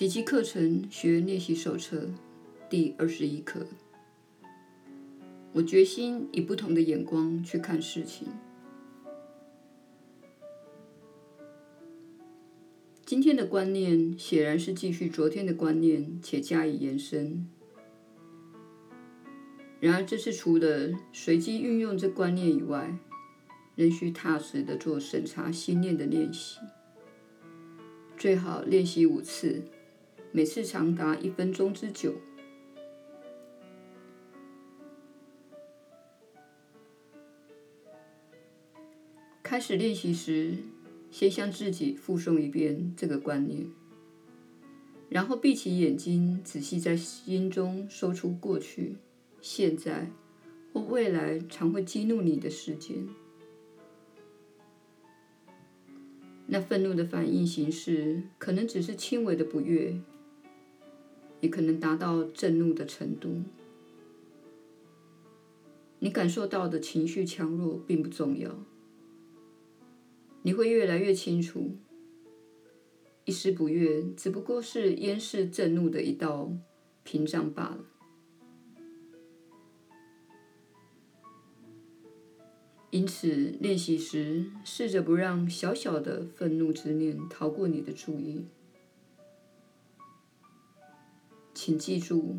奇迹课程学练习手册第二十一课。我决心以不同的眼光去看事情。今天的观念显然是继续昨天的观念，且加以延伸。然而，这是除了随机运用这观念以外，仍需踏实的做审查心念的练习。最好练习五次，每次长达一分钟之久。开始练习时，先向自己复诵一遍这个观念，然后闭起眼睛，仔细在心中搜出过去、现在或未来常会激怒你的事件。那愤怒的反应形式可能只是轻微的不悦，也可能达到震怒的程度。你感受到的情绪强弱并不重要，你会越来越清楚，一丝不悦只不过是掩饰震怒的一道屏障罢了。因此，练习时试着不让小小的愤怒之念逃过你的注意。请记住，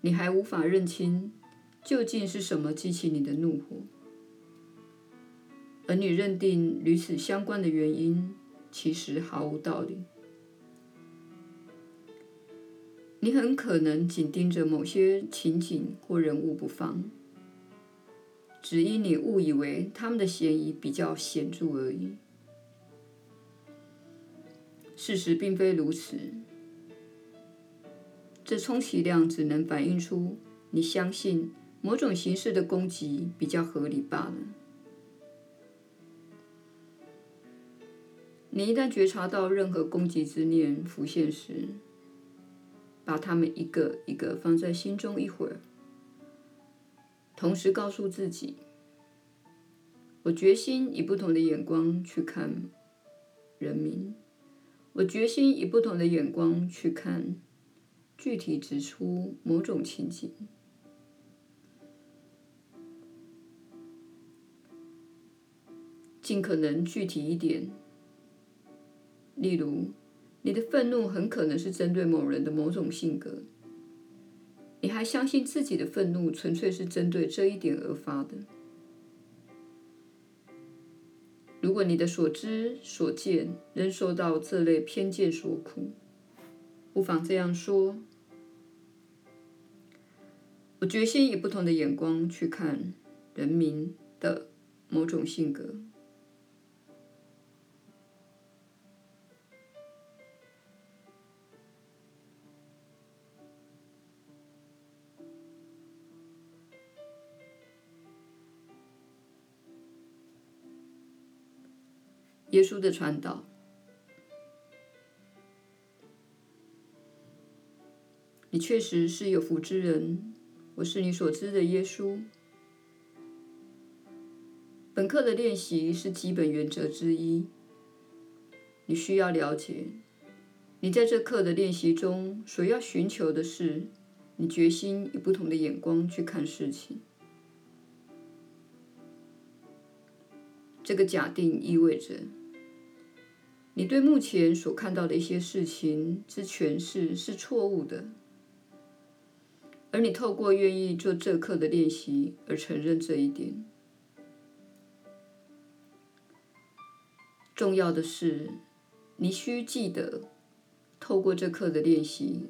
你还无法认清究竟是什么激起你的怒火，而你认定与此相关的原因其实毫无道理。你很可能紧盯着某些情景或人物不放。只因你误以为他们的嫌疑比较显著而已。事实并非如此，这充其量只能反映出你相信某种形式的攻击比较合理罢了。你一旦觉察到任何攻击之念浮现时，把它们一个一个放在心中一会儿。同时告诉自己：“我决心以不同的眼光去看人民。我决心以不同的眼光去看，具体指出某种情景，尽可能具体一点。例如，你的愤怒很可能是针对某人的某种性格。”你还相信自己的愤怒纯粹是针对这一点而发的？如果你的所知所见仍受到这类偏见所苦，不妨这样说：我决心以不同的眼光去看人民的某种性格。耶稣的传道，你确实是有福之人。我是你所知的耶稣。本课的练习是基本原则之一。你需要了解，你在这课的练习中所要寻求的是，你决心以不同的眼光去看事情。这个假定意味着。你对目前所看到的一些事情之诠释是错误的，而你透过愿意做这课的练习而承认这一点。重要的是，你需记得，透过这课的练习，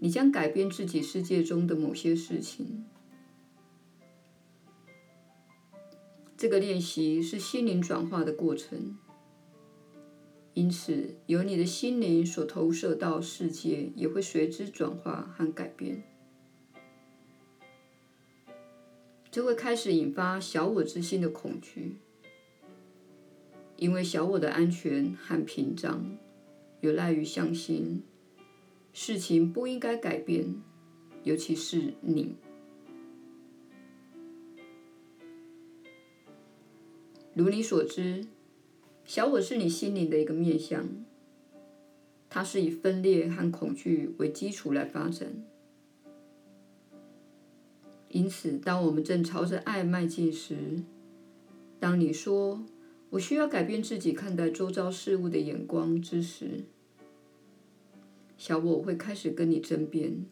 你将改变自己世界中的某些事情。这个练习是心灵转化的过程。因此，由你的心灵所投射到世界，也会随之转化和改变。这会开始引发小我之心的恐惧，因为小我的安全和屏障有赖于相信事情不应该改变，尤其是你。如你所知。小我是你心灵的一个面向，它是以分裂和恐惧为基础来发展。因此，当我们正朝着爱迈进时，当你说“我需要改变自己看待周遭事物的眼光”之时，小我会开始跟你争辩。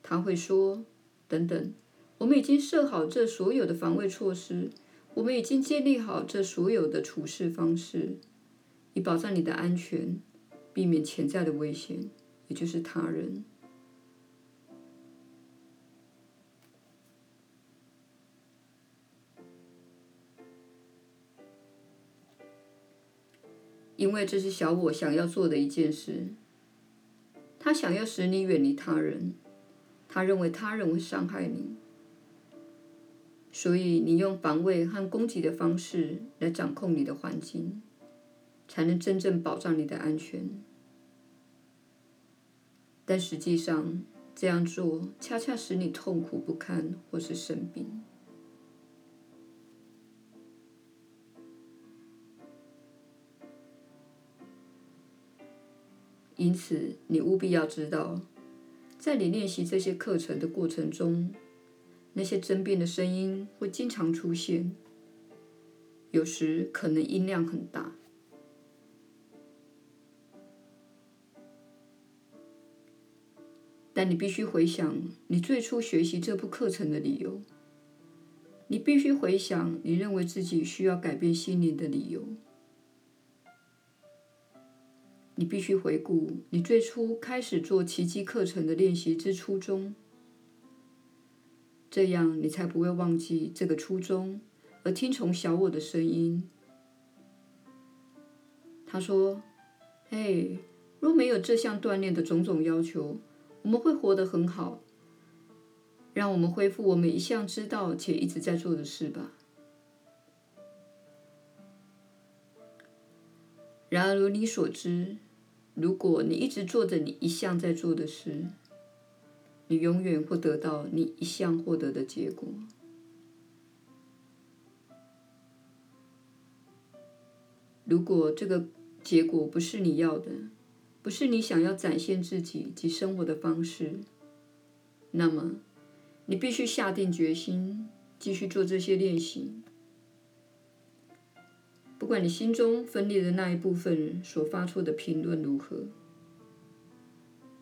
他会说：“等等，我们已经设好这所有的防卫措施，我们已经建立好这所有的处事方式，以保障你的安全，避免潜在的危险，也就是他人。”因为这是小我想要做的一件事，他想要使你远离他人。他认为他人会伤害你，所以你用防卫和攻击的方式来掌控你的环境，才能真正保障你的安全。但实际上，这样做恰恰使你痛苦不堪或是生病。因此，你务必要知道。在你练习这些课程的过程中，那些争辩的声音会经常出现，有时可能音量很大。但你必须回想你最初学习这部课程的理由，你必须回想你认为自己需要改变心灵的理由。你必须回顾你最初开始做奇迹课程的练习之初衷，这样你才不会忘记这个初衷，而听从小我的声音。他说：“嘿，若没有这项锻炼的种种要求，我们会活得很好。让我们恢复我们一向知道且一直在做的事吧。”然而，如你所知，如果你一直做着你一向在做的事，你永远会得到你一向获得的结果。如果这个结果不是你要的，不是你想要展现自己及生活的方式，那么你必须下定决心继续做这些练习。不管你心中分裂的那一部分所发出的评论如何，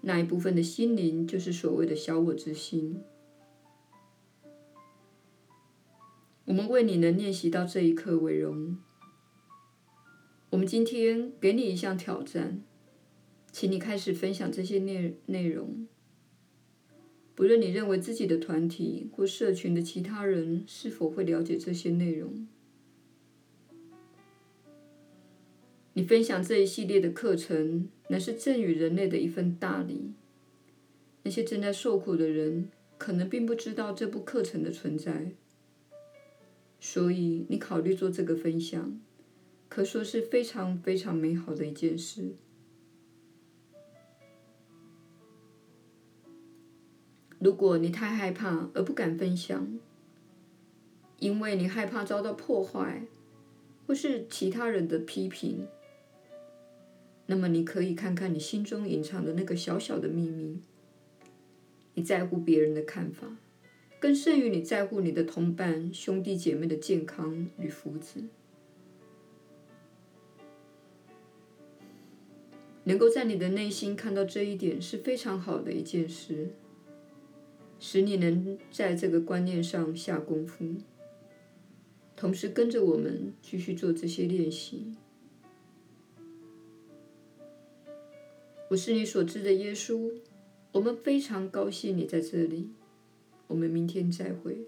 那一部分的心灵就是所谓的小我之心。我们为你能练习到这一刻为荣。我们今天给你一项挑战，请你开始分享这些内内容。不论你认为自己的团体或社群的其他人是否会了解这些内容。你分享这一系列的课程，乃是赠予人类的一份大礼。那些正在受苦的人，可能并不知道这部课程的存在，所以你考虑做这个分享，可说是非常非常美好的一件事。如果你太害怕而不敢分享，因为你害怕遭到破坏，或是其他人的批评。那么，你可以看看你心中隐藏的那个小小的秘密。你在乎别人的看法，更甚于你在乎你的同伴、兄弟姐妹的健康与福祉。能够在你的内心看到这一点是非常好的一件事，使你能在这个观念上下功夫，同时跟着我们继续做这些练习。我是你所知的耶稣，我们非常高兴你在这里，我们明天再会。